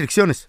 restricciones.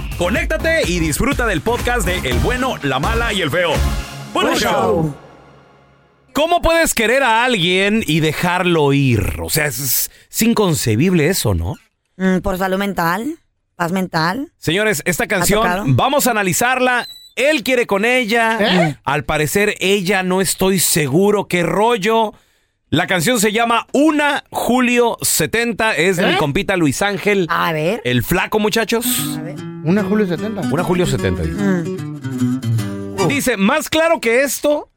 conéctate y disfruta del podcast de El bueno, la mala y el feo. Buen show. ¿Cómo puedes querer a alguien y dejarlo ir? O sea, es, es inconcebible eso, ¿no? Mm, por salud mental, paz mental. Señores, esta canción vamos a analizarla. Él quiere con ella. ¿Eh? Al parecer ella no estoy seguro qué rollo. La canción se llama Una Julio 70. Es de mi ¿Eh? compita Luis Ángel. A ver. El flaco, muchachos. A ver. Una Julio 70. Una Julio 70. dice. Mm. Dice, más claro que esto,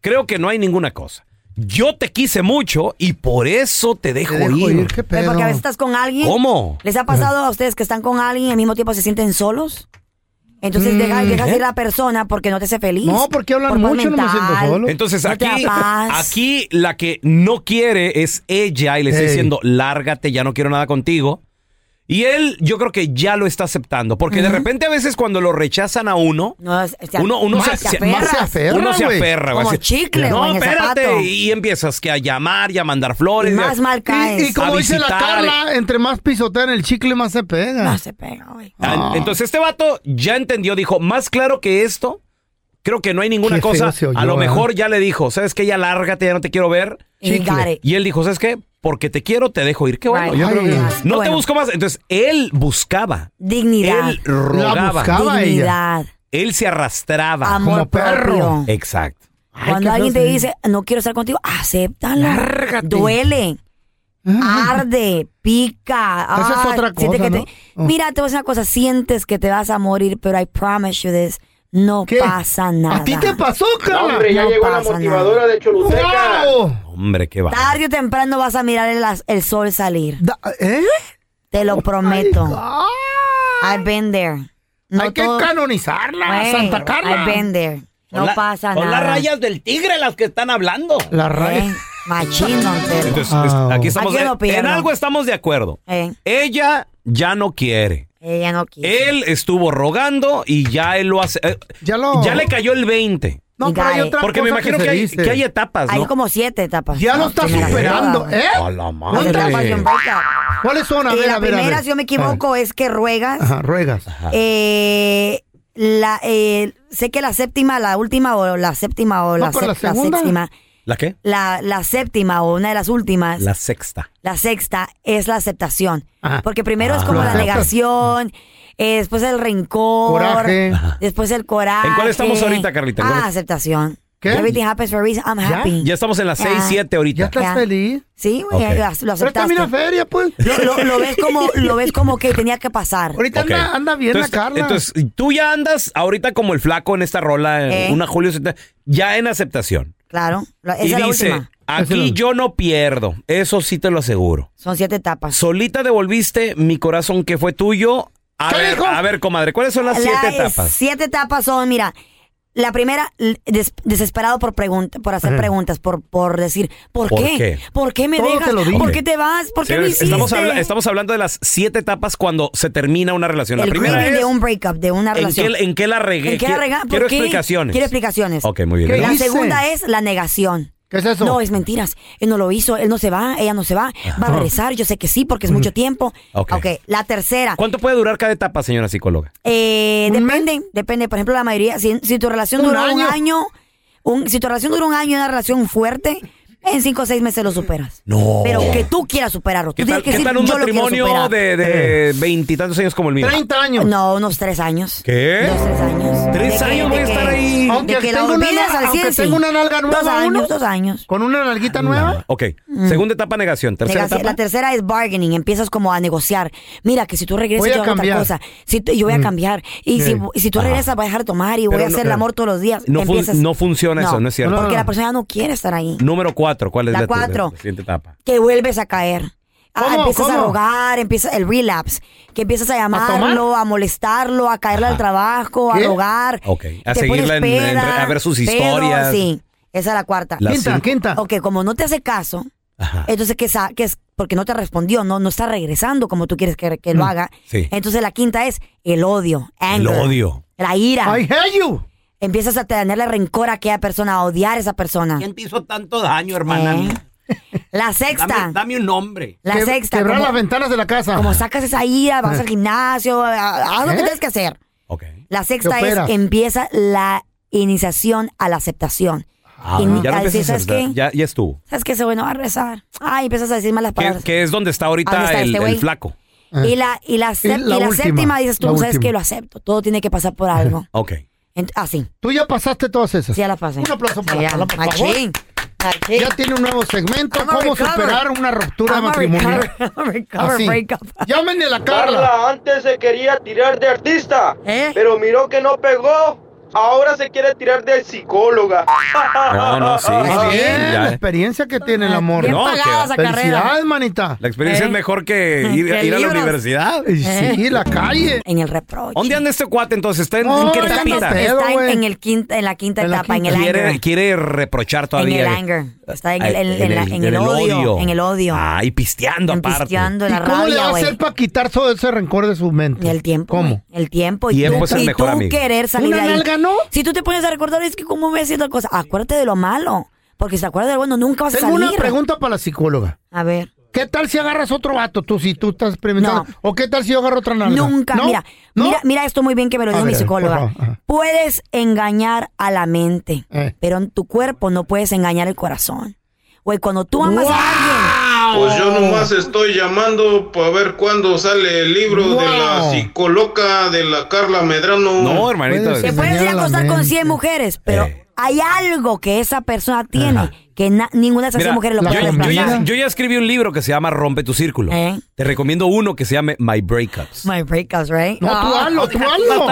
creo que no hay ninguna cosa. Yo te quise mucho y por eso te dejo, Te dejo ir. ir, qué pedo. porque a veces estás con alguien. ¿Cómo? ¿Les ha pasado a ustedes que están con alguien y al mismo tiempo se sienten solos? Entonces Mm, dejas, dejas ¿eh? ir a la persona porque no te hace feliz. No, porque hablan Por mucho, no me siento solo. Entonces aquí, aquí la que no quiere es ella y le está diciendo, lárgate, ya no quiero nada contigo. Y él, yo creo que ya lo está aceptando, porque de repente a veces cuando lo rechazan a uno, No, es- se- uno, uno más se, aferra. más se aferra, uno se güey. aferra, güey, Como así, chicle, No, güey, en el espérate. zapato. Y empiezas que a llamar y a mandar flores. Y a- más mal caes. Y, y como a dice la visitar. Carla, entre más pisotean el chicle, más se pega. No se pega, güey. Ah, Entonces este vato ya entendió, dijo, más claro que esto, creo que no hay ninguna Qué feo cosa. se oyó, a lo ¿eh? mejor ya le dijo, ¿sabes qué? Ya lárgate, ya no te quiero ver. Y él dijo, ¿sabes qué? Porque te quiero, te dejo ir. Qué bueno. Right. yo creo que- Ay. no te Bueno. busco más. Entonces, él buscaba. Dignidad. Él rogaba. buscaba. ella. Dignidad. Él se arrastraba. Amor Como perro. propio. Exacto. Ay, Cuando qué alguien feo te se- dice, no quiero estar contigo, acéptala. Lárgate. Duele. Arde, pica. Esa es otra siente cosa, que te- ¿no? Mira, te voy a decir una cosa. Sientes que te vas a morir, pero I promise you this. No ¿Qué? pasa nada. ¿A ti te pasó, Carla? Hombre, ya No llegó la motivadora de Choluteca. ¡Wow! Hombre, qué va. Tarde o temprano vas a mirar el, el sol salir. Da- ¿Eh? Te lo prometo. Ah, I've been there. No hay que canonizarla, Güey, Santa Carla. I've been there. No Son la- pasa son nada. las rayas del tigre las que están hablando. La Eh, raya. Machín, don Telo. Entonces, es- aquí estamos. Aquí de- en algo estamos de acuerdo. Eh, Ella ya no quiere. Ella no quiere. Él estuvo rogando y ya él lo hace. eh, Ya lo- ya le cayó el 20. No, pero hay otra Porque me cosa imagino se que, hay, dice. que hay etapas, Hay ¿no? como siete etapas. Ya lo No, está superando. ¿eh? A la No, madre. etapas. ¿Cuáles son? A Eh, ver, la a ver, a primera, ver. si yo me equivoco, es que ruegas. Ajá, ruegas. Eh, la, eh, sé que la séptima, la última o la séptima o la, ¿No con la sep- la segunda? séptima, ¿La qué? la, la séptima o una de las últimas, La la, sexta. sexta es la aceptación. Ajá. Porque primero es Ah. como la negación, eh, después el rencor, Coraje. después el coraje. ¿En cuál estamos ahorita, Carlita? ¿En Ah, aceptación. ¿Qué? Everything happens for a reason. I'm happy. Ya estamos en las Ya. 6, 7 ¿Ya ahorita. estás Ya. feliz? Sí, güey, lo Pero aceptaste. también la feria, pues. Lo, lo- lo ves como, lo ves como que tenía que pasar. Ahorita anda, anda bien entonces, la Carla. Entonces, tú ya andas ahorita como el flaco en esta rola, Eh. una Julio, ya en aceptación. Claro, la- esa y es la dice, última. Aquí yo no pierdo, eso sí te lo aseguro. Son siete etapas. Solita devolviste mi corazón que fue tuyo. A ¿Qué ver, dijo? a ver, comadre, ¿cuáles son las La- siete etapas? Siete etapas son, mira, la primera, des- desesperado por pregunta, por hacer preguntas, por, por decir, ¿por, ¿Por qué? qué? ¿Por qué me Todo dejas? ¿Por qué te vas? ¿por qué me hiciste? estamos, habla- estamos hablando de las siete etapas cuando se termina una relación. La el primera grieving es, de un breakup, de una ¿en relación. qué, en qué la regué? ¿En qué la Quiero- ¿Por Quiero explicaciones. Quiero explicaciones. Ok, muy bien. ¿Qué La hice? segunda es la negación. ¿Qué es eso? No, es mentiras. Él no lo hizo, él no se va, ella no se va. Va a regresar, yo sé que sí, porque es mucho tiempo. Ok. ok, la tercera. ¿Cuánto puede durar cada etapa, señora psicóloga? Eh, ¿Un depende, depende. Por ejemplo, la mayoría, si, si tu relación Un dura un año. un, si tu relación dura un año y una relación fuerte, en cinco o seis meses lo superas. No. Pero que tú quieras superarlo. ¿Qué Tú tal, tienes que qué decir, tal un yo matrimonio de veintitantos años como el mío? 30 años. No, unos tres años. ¿Qué? Dos, tres años. ¿Tres De años voy a estar? Aunque De que la una, nal- al aunque 100, sí. tenga una nalga nueva. Dos años, uno, dos años. Con una nalguita nueva. Ok. Segunda etapa, negación. Tercera Negación. etapa. La tercera es bargaining, empiezas como a negociar. Mira, que si tú regresas, Voy a yo hago otra cambiar. cosa. Si yo voy a cambiar. Y si, Sí. y si tú Ajá. regresas, voy a dejar de tomar y voy a no- hacer el amor todos los días. no fun- Empiezas- no funciona eso, no es cierto. Porque la persona no quiere estar ahí. Número cuatro. ¿Cuál es La la, cuatro. la siguiente etapa? que vuelves a caer. Ah, ¿Cómo? empiezas a ¿Cómo? rogar, empieza el relapse, que empiezas a llamarlo, a, molestarlo, a caerle al trabajo, a ¿Qué? rogar. Ok, a te seguirla pones en- en- peda, a ver sus pedo, historias. sí, esa es la cuarta. La Quinta, cinco. quinta. Ok, como no te hace caso, Ajá. entonces que, que es porque no te respondió, no, no está regresando como tú quieres que, que lo haga. Mm, sí. Entonces la quinta es el odio, El anger, odio. la ira. I hate you. Empiezas a tenerle rencor a aquella persona, a odiar a esa persona. ¿Quién te hizo tanto daño, hermana Eh. La sexta, Dame, dame un nombre. la Que- sexta, Quebrar como- las ventanas de la casa. Como sacas esa ira, vas al gimnasio, a- haz lo que ¿Eh? tienes que hacer. Ok. La sexta es empieza la iniciación a la aceptación. Ah, Ini- ya no decir, ¿sabes qué? Ya, ya estuvo. ¿Sabes qué? Ese güey no va a rezar. Ay, empiezas a decir malas palabras. que es donde está ahorita ¿Dónde está el, este el flaco. Y la, y la, Y la y la última, séptima dices tú, la ¿sabes última. qué? Lo acepto. Todo tiene que pasar por algo. Ok. Ent- así. Tú ya pasaste todas esas. Sí, ya la pasé. Un aplauso para la por favor. Ya tiene un nuevo segmento. I'm a ¿Cómo recover. superar una ruptura I'm matrimonial? Llámenle a la Carla. Carla antes se quería tirar de artista, ¿Eh? pero miró que no pegó. Ahora se quiere tirar de psicóloga. No, no, sí. Ah, sí, bien, ya. la experiencia que tiene el amor. Bien No, pagada que- esa carrera. Manita. La experiencia Eh. es mejor que ir, ir a la universidad. Y Sí, la calle. En el reproche. ¿Dónde anda este cuate entonces? ¿Está en, No, en qué sé. Está en, en el quinta, en la quinta En la etapa, en el quinta. anger. Quiere, quiere reprochar En todavía. el anger. Está en el, en- en la- en el odio. En el odio. Ah, y pisteando En aparte. pisteando, ¿Y la cómo le va a hacer para quitar todo ese rencor de su mente? El tiempo. ¿Cómo? El tiempo. Y Tiempo tú, es el y mejor tú amigo. querer salir ¿Una de ahí. nalga no? Si tú te pones a recordar, es que cómo me haciendo cosas. Acuérdate de lo malo. Porque si te acuerdas de lo bueno, nunca vas a Tengo salir. una pregunta para la psicóloga. A ver. ¿Qué tal si agarras otro vato tú, si tú estás experimentando? No. ¿O qué tal si yo agarro otra nalga? Nunca. ¿No? Mira, ¿No? mira, mira esto muy bien que me lo dijo mi psicóloga. Puedes engañar a la mente, Eh. pero en tu cuerpo no puedes engañar el corazón. Güey, cuando tú amas a alguien, Pues yo nomás estoy llamando para ver cuándo sale el libro de la Wow. psicóloga de la Carla Medrano. No, hermanito. Puede te ser. puedes ir a acostar con mente. 100 mujeres, pero Eh. hay algo que esa persona tiene Ajá. Que na- ninguna de esas Mira, 100 mujeres lo puede yo, yo ya, yo ya escribí un libro que se llama Rompe tu círculo. Eh. Te recomiendo uno que se llame My Breakups. My breakups, right? No, tú Ah. hazlo, tú hazlo.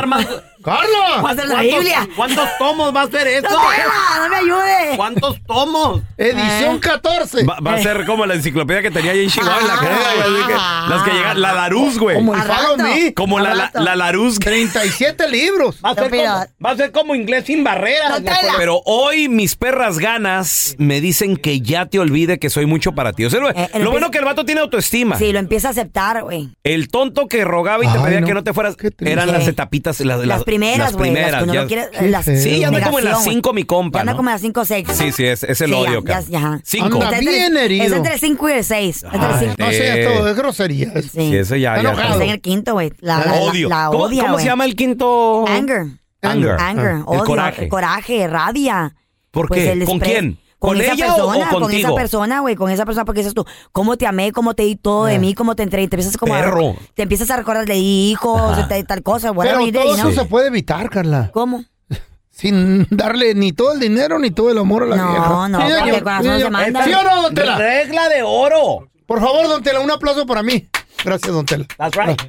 la ¿Cuántos- Biblia. ¿Cuántos tomos va a ser eso? ¡No, me ayude! ¿Cuántos tomos? Edición 14. Va, va a ser como la enciclopedia que tenía ahí en Chihuahua en la que las que llegan, la Laruz, güey. Como el Follow. Me. Como la, la, la Laruz. 37 libros. Va a, ser como, va a ser como inglés sin barreras. Pero hoy mis perras ganas me dicen que ya te olvide que soy mucho para ti. O sea, lo, Eh, lo lo bueno que el vato tiene autoestima. Sí, lo empieza a aceptar, güey. El tonto que rogaba y te Ay, pedía no. que no te fueras eran las etapitas, las, Las primeras, las güey. Las primeras. que uno ya- no quiere. Qué las-. Sí, anda como en las. 5 mi compa, Ya anda ¿no? como en las 5 o 6. Sí, sí, es, es el Sí, odio, ya. Cinco. Anda bien herido. Es entre 5 y el 6. Entre el Ay, cinco- No sé, Eh. todo es grosería. Sí. Sí, ese ya, Está enojado. En el quinto, güey. La, Odio. la ¿Cómo, odia, cómo güey. se llama el quinto? Anger. Anger. Anger. Ah. Odio. Coraje. Coraje, rabia. ¿Por Pues qué? ¿Con quién? Con, ¿Con esa ella o- o persona, con esa persona, güey, con esa persona, porque dices tú, ¿cómo te amé? ¿Cómo te di todo de Ah. mí? ¿Cómo te entregué? Te empiezas como a- Perro. te empiezas a recordar de hijos, de tal, cosa, Pero you did, todo eso se puede evitar, Carla. ¿Cómo? sin darle ni todo el dinero ni todo el amor a la No, vieja. no, Sí, porque corazón sí, se señor. manda. ¿Sí o no, don Tela? Regla de oro. Por favor, don Tela, un aplauso para mí. Gracias, don Tela. That's right.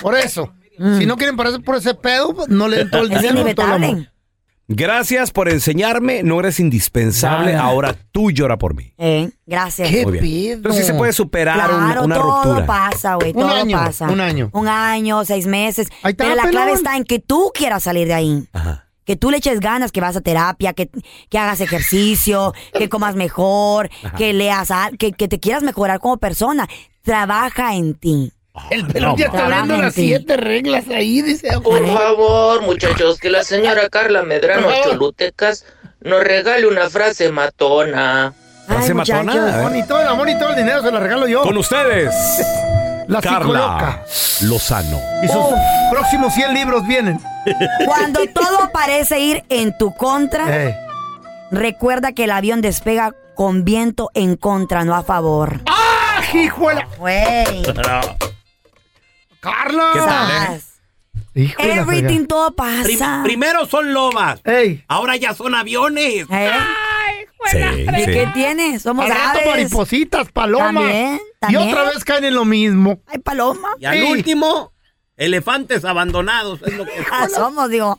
Por eso. Si no quieren pararse por ese pedo, pues no le den todo el Mm. Es dinero, todo el amor. Gracias por enseñarme, no eres indispensable, Nada. ahora tú llora por mí. Eh, gracias. ¿Qué Muy bien. Entonces sí se puede superar un- Claro, una todo ruptura. pasa, güey, Un todo año, pasa. un año. Un año, seis meses. Ahí está, Pero la clave está en que tú quieras salir de ahí. Ajá. Que tú le eches ganas, que vas a terapia, que, que hagas ejercicio, que comas mejor, que leas, al- que, que te quieras mejorar como persona. Trabaja en ti. El pelón ya está en las siete reglas ahí, dice. Por favor, muchachos, que la señora Carla Medrano. Cholutecas nos regale una frase matona. ¿Frase matona? Ni todo el amor ni todo el dinero se la regalo yo. Con ustedes, La psicoloca. Carla Lozano. Y sus próximos 100 libros vienen. Cuando todo parece ir en tu contra, Eh. recuerda que el avión despega con viento en contra, no a favor. ¡Ah, hijuela! Güey. ¡Carla! ¿Qué tal, eh? Hijo Everything todo Prim- pasa. primero son lobas. ¡Ey! Ahora ya son aviones. ¿Eh? Sí, ¿Y sí. qué tiene? Somos Al rato aves. maripositas, palomas. También, Y también. otra vez caen en lo mismo. Ay, paloma. Y al Sí. último, elefantes abandonados. Es lo que Ah, somos, digo.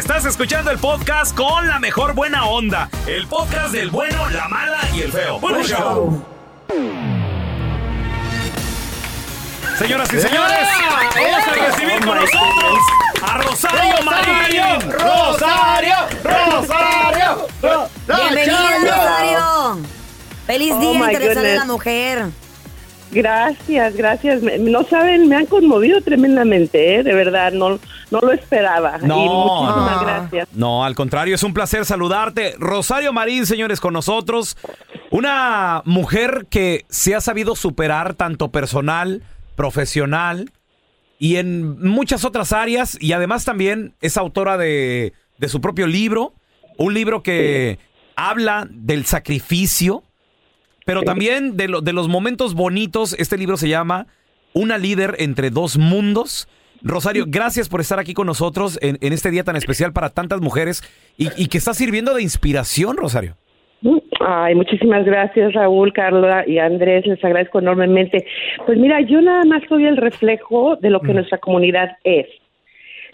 Estás escuchando el podcast con la mejor buena onda. El podcast del bueno, la mala y el feo. Bueno, show. Señoras y señores, vamos a recibir con nosotros a Rosario Marín. Rosario, Rosario, Bienvenida, Rosario. Feliz Oh, Día my Internacional de la goodness. Mujer. Gracias, gracias. Me- No saben, me han conmovido tremendamente, ¿eh? de verdad, no, no lo esperaba. No. Y muchísimas Ah. gracias. No, al contrario, es un placer saludarte. Rosario Marín, señores, con nosotros. Una mujer que se ha sabido superar tanto personal, profesional y en muchas otras áreas. Y además también es autora de, de su propio libro. Un libro que habla del sacrificio, pero también de, lo- de los momentos bonitos. Este libro se llama Una líder entre dos mundos. Rosario, gracias por estar aquí con nosotros en, en este día tan especial para tantas mujeres y, y que está sirviendo de inspiración, Rosario. Ay, muchísimas gracias, Raúl, Carla y Andrés, les agradezco enormemente. Pues mira, yo nada más soy el reflejo de lo que nuestra comunidad es.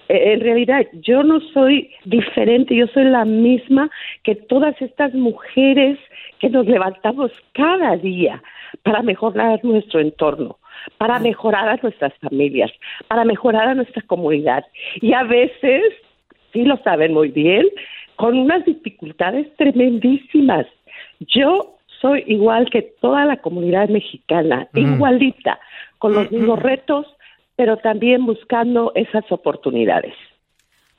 Eh, En realidad, yo no soy diferente, yo soy la misma que todas estas mujeres que nos levantamos cada día para mejorar nuestro entorno, para mejorar a nuestras familias, para mejorar a nuestra comunidad. Y a veces, sí lo saben muy bien, con unas dificultades tremendísimas. Yo soy igual que toda la comunidad mexicana, igualita, con los mismos retos, pero también buscando esas oportunidades.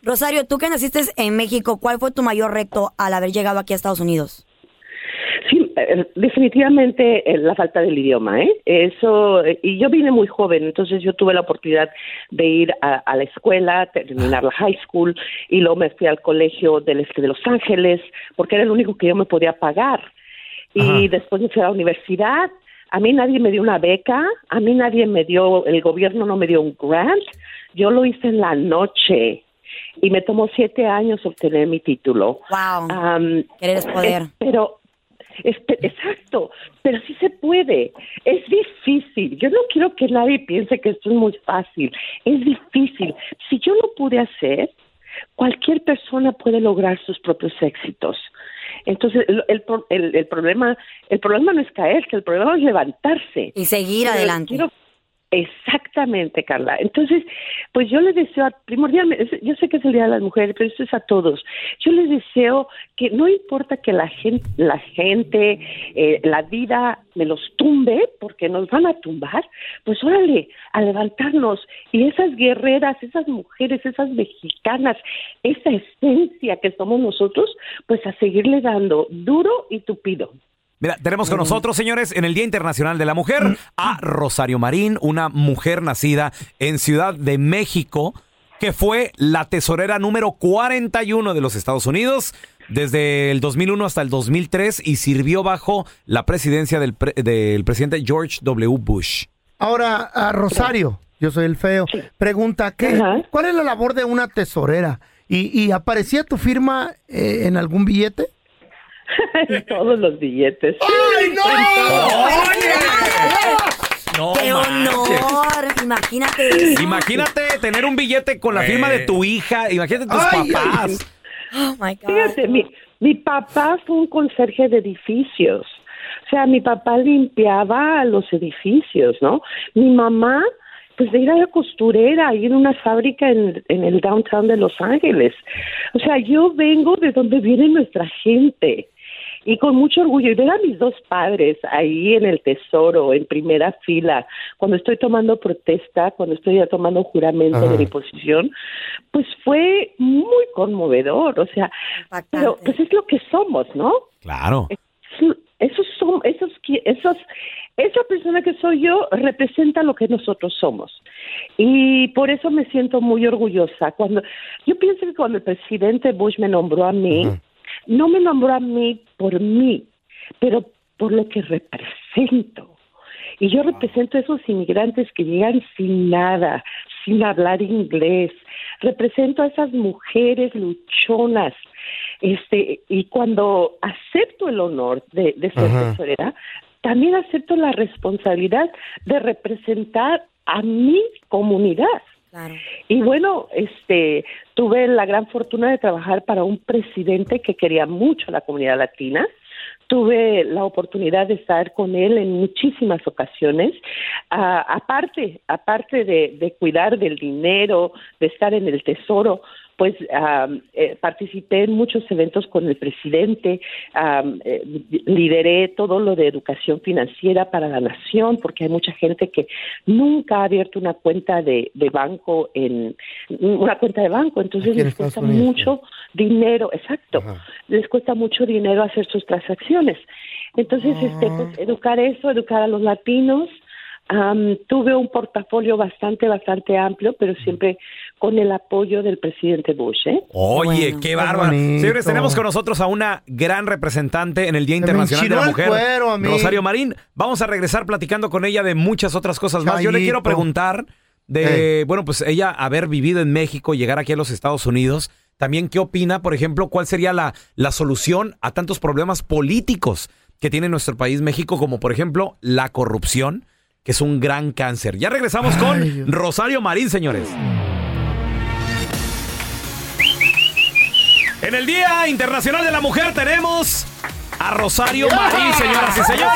Rosario, tú que naciste en México, ¿cuál fue tu mayor reto al haber llegado aquí a Estados Unidos? Sí, eh, definitivamente eh, la falta del idioma, ¿eh? Eso, eh, y yo vine muy joven, entonces yo tuve la oportunidad de ir a, a la escuela, terminar la high school, y luego me fui al colegio del este de Los Ángeles, porque era el único que yo me podía pagar. Y Ajá. después me fui a la universidad, a mí nadie me dio una beca, a mí nadie me dio, el gobierno no me dio un grant, yo lo hice en la noche. Y me tomó siete años obtener mi título. Wow. Querer es poder. Eh, pero, este, exacto, pero sí se puede. Es difícil. Yo no quiero que nadie piense que esto es muy fácil. Es difícil. Si yo lo pude hacer, cualquier persona puede lograr sus propios éxitos. Entonces, el, el, el- el problema, el problema no es caerse, el problema es levantarse. Y seguir adelante. quiero- Exactamente, Carla. Entonces, pues yo les deseo, a- primordialmente, yo sé que es el Día de las Mujeres, pero esto es a todos. Yo les deseo que no importa que la gente, la gente, eh, la vida me los tumbe, porque nos van a tumbar, pues órale, a levantarnos. Y esas guerreras, esas mujeres, esas mexicanas, esa esencia que somos nosotros, pues a seguirle dando duro y tupido. Mira, tenemos con nosotros, señores, en el Día Internacional de la Mujer, a Rosario Marín, una mujer nacida en Ciudad de México, que fue la tesorera número 41 de los Estados Unidos desde el 2001 hasta el 2003 y sirvió bajo la presidencia del, pre- del presidente George W. Bush. Ahora, a Rosario, yo soy el feo, pregunta, ¿qué, ¿cuál es la labor de una tesorera? ¿Y, y aparecía tu firma eh, en algún billete? En todos los billetes. ¡Ay, No ¡Qué manches. honor! Imagínate eso. Imagínate tener un billete con la firma de tu hija, imagínate tus Ay, papás. Oh my God. Fíjate, mi, mi papá fue un conserje de edificios. O sea, mi papá limpiaba los edificios, ¿no? Mi mamá, pues era la costurera ahí en una fábrica en, en el downtown de Los Ángeles. O sea, yo vengo de donde viene nuestra gente. Y con mucho orgullo, y ver a mis dos padres ahí en el tesoro, en primera fila, cuando estoy tomando protesta, cuando estoy ya tomando juramento Ajá. de mi posición, pues fue muy conmovedor, o sea, pero pues es lo que somos, ¿no? Claro. Eso- Esos son, esos, esos, esa persona que soy yo representa lo que nosotros somos. Y por eso me siento muy orgullosa. Cuando, yo pienso que cuando el presidente Bush me nombró a mí, no me nombró a mí por mí, pero por lo que represento. Y yo represento a esos inmigrantes que llegan sin nada, sin hablar inglés. Represento a esas mujeres luchonas. Este, y cuando acepto el honor de, de ser Ajá. tesorera, también acepto la responsabilidad de representar a mi comunidad. Y bueno, este, tuve la gran fortuna de trabajar para un presidente que quería mucho a la comunidad latina. Tuve la oportunidad de estar con él en muchísimas ocasiones. Ah, aparte, aparte de, de cuidar del dinero, de estar en el tesoro, pues ah, eh, participé en muchos eventos con el presidente, ah, eh, lideré todo lo de educación financiera para la nación, porque hay mucha gente que nunca ha abierto una cuenta de, de banco en una cuenta de banco, entonces les cuesta mucho dinero, exacto, les cuesta mucho dinero hacer sus transacciones. Entonces, este, pues, educar eso, educar a los latinos. Am, tuve un portafolio bastante, bastante amplio, pero siempre con el apoyo del presidente Bush. ¿eh? Oye, qué bárbaro. Señores, tenemos con nosotros a una gran representante en el Día Internacional de la Mujer, cuero. Rosario Marín. Vamos a regresar platicando con ella de muchas otras cosas más. Yo le quiero preguntar de, bueno, pues ella haber vivido en México, llegar aquí a los Estados Unidos. También, ¿qué opina, por ejemplo, cuál sería la, la solución a tantos problemas políticos que tiene nuestro país México, como por ejemplo la corrupción, que es un gran cáncer? Ya regresamos con Rosario Marín, señores. En el Día Internacional de la Mujer tenemos a Rosario Marín, señoras y señores.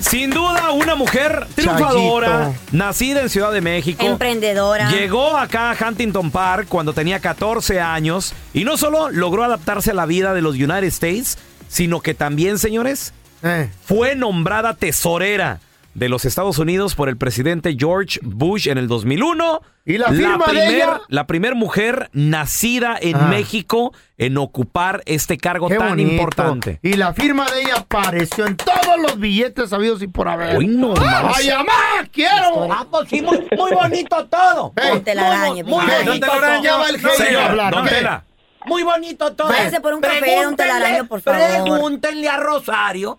Sin duda, una mujer triunfadora, Chayito. nacida en Ciudad de México. Emprendedora. Llegó acá a Huntington Park cuando tenía 14 años y no solo logró adaptarse a la vida de los United States, sino que también, señores, Eh. fue nombrada tesorera de los Estados Unidos por el presidente George Bush en el 2001. ¿Y la firma de primer, ella? La primer mujer nacida en Ah. México en ocupar este cargo Qué tan bonito. importante. Y la firma de ella apareció en todos los billetes sabidos y por haber. Uy, no más. ¡Ay, mamá! ¡Quiero! Ah, pues sí, muy, muy bonito todo. Ey, Don Telaraño, muy venga. bonito todo. ya va el No, genio Señor, a hablar, don ¿ok? Tela. Muy bonito todo. Váyase por un café, don Telaraño, por favor. Pregúntenle a Rosario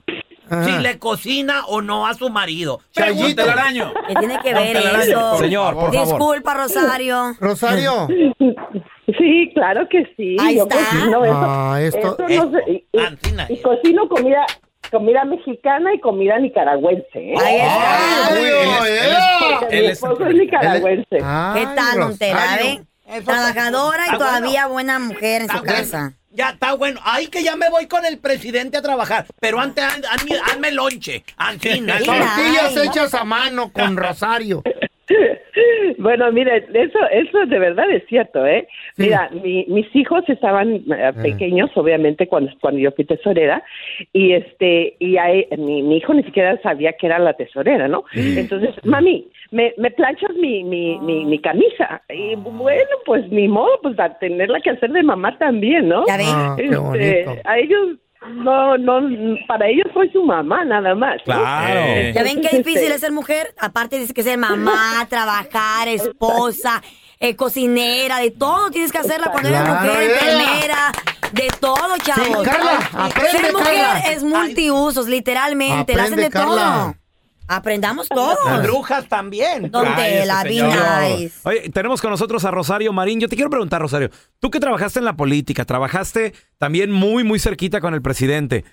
Ajá. si le cocina o no a su marido. Chayito. Pregúntenle. Telaraño. ¿Qué tiene que ver eso? Señor, por favor. Disculpa, Rosario. Rosario. Sí, claro que sí. Ahí Yo está. cocino eso. Ah, esto- Eso no sé, y, y- y cocino comida comida mexicana y comida nicaragüense. ¿eh? Ahí está. Él mi es- esposo es nicaragüense. Ay, ¿Qué tal, eh? Trabajadora y Está todavía buena mujer en su bueno. casa. Ya está bueno. Ay, que ya me voy con el presidente a trabajar. Pero antes, haz- hazme, lonche. Mira. Tortillas hechas a mano con Rosario. Bueno, mire, eso, eso de verdad es cierto, ¿eh? Sí. Mira, mi- mis hijos estaban eh, pequeños, obviamente, cuando, cuando yo fui tesorera, y este, y ahí, mi, mi hijo ni siquiera sabía que era la tesorera, ¿no? Entonces, mami, me, me planchas mi, mi, mi, mi camisa, y bueno, pues ni modo, pues a tenerla que hacer de mamá también, ¿no? Ya ven. Ah, qué Este, a ellos, no, no, para ellos soy su mamá, nada más. ¿no? Claro. Eh. ¿Ya ven qué Entonces, difícil este, es ser mujer? Aparte dice que ser mamá, trabajar, esposa, eh, cocinera, de todo tienes que hacerla cuando eres Claro, mujer, yeah. enfermera, de todo, chavos. Carla, aprende, ser mujer Carla. es multiusos, literalmente, la hacen Aprende, de todo. Aprendamos Las todos. brujas también. Don Cállese, Tela, be señor. nice. Oye, tenemos con nosotros a Rosario Marín. Yo te quiero preguntar, Rosario, tú que trabajaste en la política, trabajaste también muy, muy cerquita con el presidente.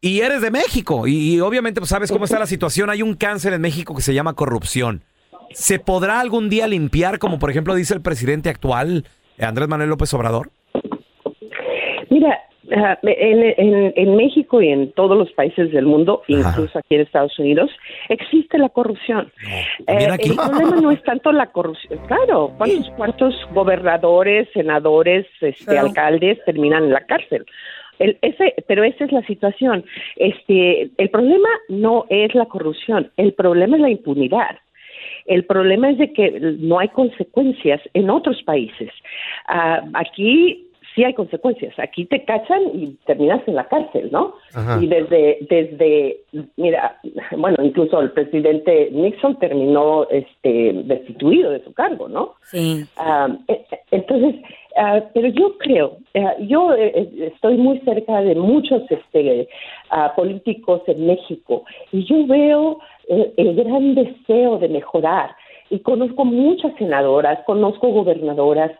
Y eres de México. Y, y obviamente pues, sabes cómo está la situación. Hay un cáncer en México que se llama corrupción. ¿Se podrá algún día limpiar, como por ejemplo dice el presidente actual, Andrés Manuel López Obrador? Mira, en, en- en México y en todos los países del mundo, incluso aquí en Estados Unidos, existe la corrupción. ¿también Eh? El problema no es tanto la corrupción. Claro, ¿cuántos, cuántos gobernadores, senadores, este, Claro. alcaldes terminan en la cárcel? El- ese, pero esa es la situación. Este, el problema no es la corrupción, el problema es la impunidad. El problema es de que no hay consecuencias en otros países. Ah, aquí sí hay consecuencias. Aquí te cachan y terminas en la cárcel, ¿no? Ajá. Y desde, desde, mira, bueno, incluso el presidente Nixon terminó este, destituido de su cargo, ¿no? Sí. Ah, eh, entonces, ah, pero yo creo, eh, yo eh, estoy muy cerca de muchos este, ah, políticos en México y yo veo eh, el gran deseo de mejorar y conozco muchas senadoras, conozco gobernadoras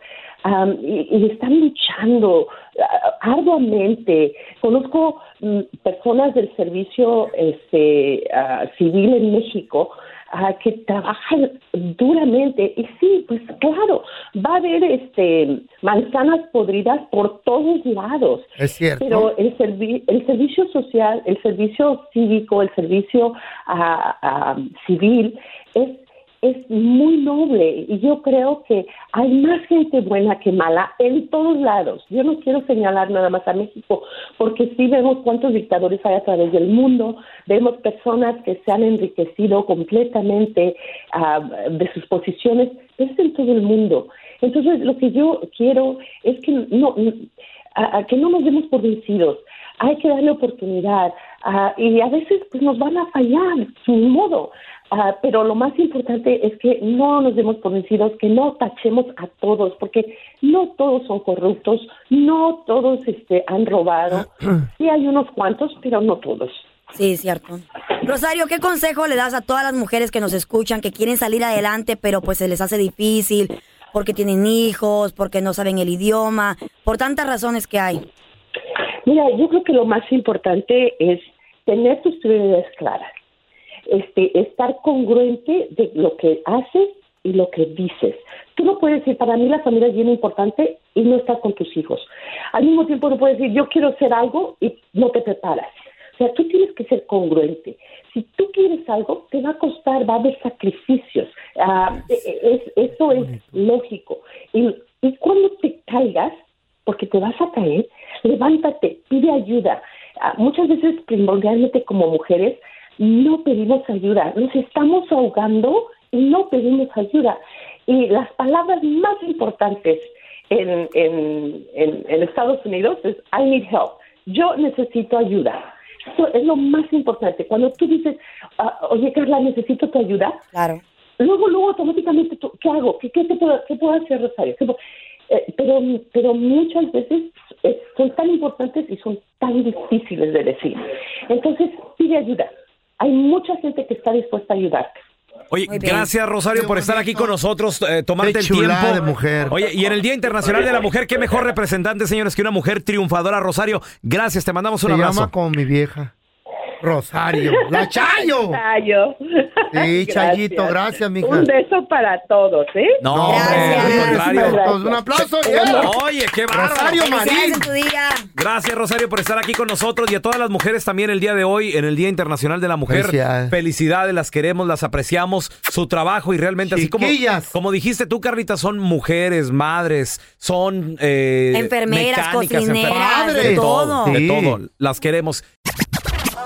am, y, y están luchando ah, arduamente. Conozco mm, personas del servicio este, ah, civil en México ah, que trabajan duramente y sí, pues claro, va a haber este manzanas podridas por todos lados. Es cierto. Pero el, servi- el servicio social, el servicio cívico, el servicio ah, civil es es muy noble y yo creo que hay más gente buena que mala en todos lados. Yo no quiero señalar nada más a México porque sí vemos cuántos dictadores hay a través del mundo, vemos personas que se han enriquecido completamente ah, de sus posiciones, es en todo el mundo. Entonces lo que yo quiero es que no, a que no nos demos por vencidos. Hay que darle oportunidad ah, y a veces pues nos van a fallar, sin modo. Ah, pero lo más importante es que no nos demos por vencidos, que no tachemos a todos, porque no todos son corruptos, no todos este, han robado. Sí hay unos cuantos, pero no todos. Sí, cierto. Rosario, ¿qué consejo le das a todas las mujeres que nos escuchan, que quieren salir adelante, pero pues se les hace difícil porque tienen hijos, porque no saben el idioma, por tantas razones que hay? Mira, yo creo que lo más importante es tener tus prioridades claras, este, estar congruente de lo que haces y lo que dices. Tú no puedes decir, para mí la familia es bien importante y no estar con tus hijos. Al mismo tiempo no puedes decir, yo quiero hacer algo y no te preparas. O sea, tú tienes que ser congruente. Si tú quieres algo, te va a costar, va a haber sacrificios. Ah, es, eso es lógico. Y, y cuando te caigas, porque te vas a caer, levántate, pide ayuda. Ah, muchas veces, primordialmente como mujeres, no pedimos ayuda, nos estamos ahogando y no pedimos ayuda. Y las palabras más importantes en, en, en, en Estados Unidos es I need help. Yo necesito ayuda. Eso es lo más importante. Cuando tú dices, ah, oye Carla, necesito tu ayuda, Claro. luego, luego automáticamente, tú, ¿qué hago? ¿Qué, qué, te puedo, qué puedo hacer, Rosario? ¿Qué puedo- eh, pero, pero muchas veces eh, son tan importantes y son tan difíciles de decir. Entonces, pide ayuda. Hay mucha gente que está dispuesta a ayudarte. Oye, gracias Rosario por estar aquí con nosotros, eh, tomarte Qué el chulada tiempo. de mujer. Oye, y en el Día Internacional de la Mujer, qué mejor representante, señores, que una mujer triunfadora, Rosario. Gracias, te mandamos un Se abrazo. llama como mi vieja. Rosario. ¡La Chayo! Chayo. Sí, Chayito, gracias, mija. Un beso para todos, ¿eh? No, Gracias. al Gracias. Un aplauso. Oye, qué bárbaro. Rosario Marín. en tu día. Gracias, Rosario, por estar aquí con nosotros y a todas las mujeres también el día de hoy, en el Día Internacional de la Mujer. Felicidades. Felicidades, las queremos, las apreciamos, su trabajo y realmente así como, Chiquillas. como dijiste tú, Carlita, son mujeres, madres, son eh, Enfermeras, mecánicas, cocineras, enfermeras, de todo. de todo. Las queremos.